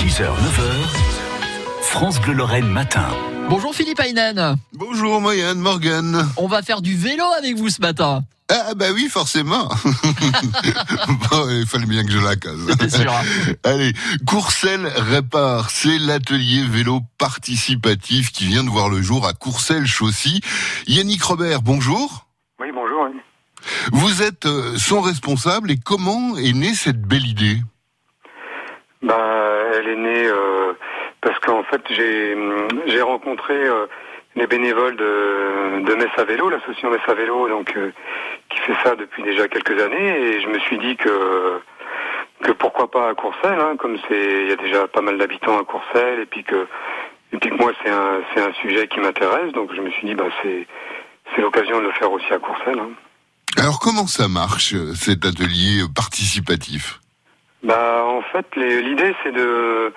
6h, 9h, France Bleu Lorraine matin. Bonjour Philippe Aynen. Bonjour Moyenne Morgan. On va faire du vélo avec vous ce matin. Ah bah oui, forcément. bon, il fallait bien que je la case. C'était sûr. hein. Allez, Courcelles répare, c'est l'atelier vélo participatif qui vient de voir le jour à Courcelles-Chaussy. Yannick Robert, bonjour. Oui, bonjour. oui. Vous êtes euh, son responsable et comment est née cette belle idée? Bah, elle est née euh, parce qu'en fait, j'ai rencontré euh, les bénévoles de, de Messe vélo, l'association Messe à vélo, donc euh, qui fait ça depuis déjà quelques années, et je me suis dit que pourquoi pas à Courcelles, hein, comme il y a déjà pas mal d'habitants à Courcelles, et puis que moi c'est un sujet qui m'intéresse, donc je me suis dit bah c'est l'occasion de le faire aussi à Courcelles. hein. Alors comment ça marche, cet atelier participatif? Bah en fait l'idée c'est de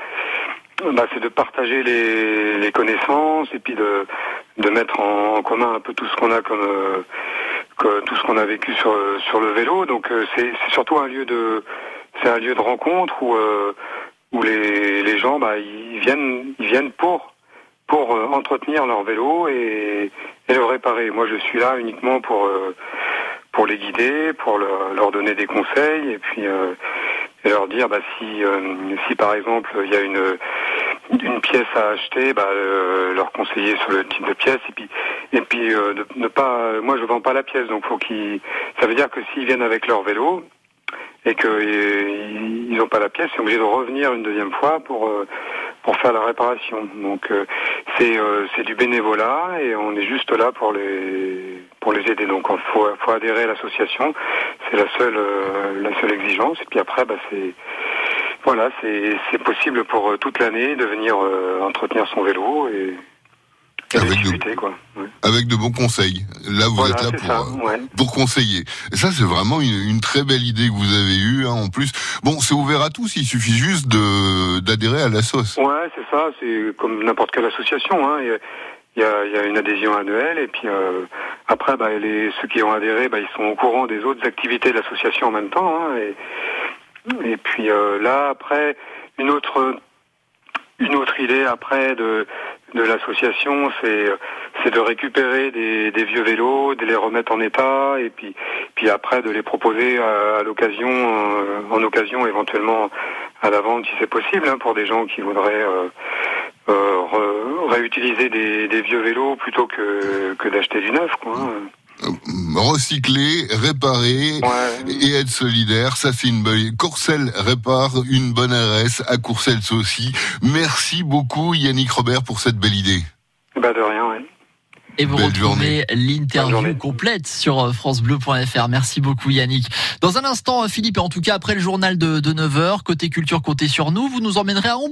bah, c'est de partager les, connaissances et puis de de mettre en, commun un peu tout ce qu'on a comme euh, tout ce qu'on a vécu sur sur le vélo. Donc euh, c'est surtout un lieu de c'est un lieu de rencontre où euh, où les les gens bah ils viennent ils viennent pour pour entretenir leur vélo et, le réparer. Moi je suis là uniquement pour pour les guider, pour leur, leur donner des conseils et puis et leur dire bah, si euh, si par exemple il y a une une pièce à acheter, bah, euh, leur conseiller sur le type de pièce et puis et puis euh, ne pas moi je vends pas la pièce donc faut qu'ils ça veut dire que s'ils viennent avec leur vélo et que euh, n'ont pas la pièce, ils sont obligés de revenir une deuxième fois pour euh, pour faire la réparation. Donc euh, c'est c'est du bénévolat et on est juste là pour les pour les aider. Donc il faut faut adhérer à l'association, c'est la seule euh, la seule exigence. Et puis après bah c'est voilà c'est possible pour euh, toute l'année de venir euh, entretenir son vélo et, Avec de- quoi. Avec de bons conseils. Là, vous Voilà, êtes là pour, ça, euh, ouais. pour conseiller. Et ça, c'est vraiment une, une très belle idée que vous avez eue. Hein, en plus, bon, c'est ouvert à tous. Il suffit juste de d'adhérer à la sauce. Ouais, c'est ça. C'est comme n'importe quelle association. Hein. Il, y a, il, y a, il y a une adhésion annuelle et puis euh, après, bah, les, ceux qui ont adhéré, bah, ils sont au courant des autres activités de l'association en même temps. Hein. Et, et puis euh, là, après, une autre une autre idée après de de l'association, c'est de récupérer des, des vieux vélos, de les remettre en état et puis puis après de les proposer à, l'occasion euh, en occasion éventuellement à la vente si c'est possible hein, pour des gens qui voudraient euh, re- réutiliser des, des vieux vélos plutôt que que d'acheter du neuf quoi. hein. Recycler, réparer Ouais. et être solidaire, ça c'est une bonne. Courcelles répare une bonne RS à Courcelles aussi. Merci beaucoup Yannick Robert pour cette belle idée. Bah de rien. Ouais. Et vous Belle retrouvez l'interview complète sur euh, francebleu.fr. Merci beaucoup Yannick. Dans un instant, euh, Philippe, et en tout cas après le journal de, de 9h, côté culture, comptez sur nous, vous nous emmènerez à Ombre.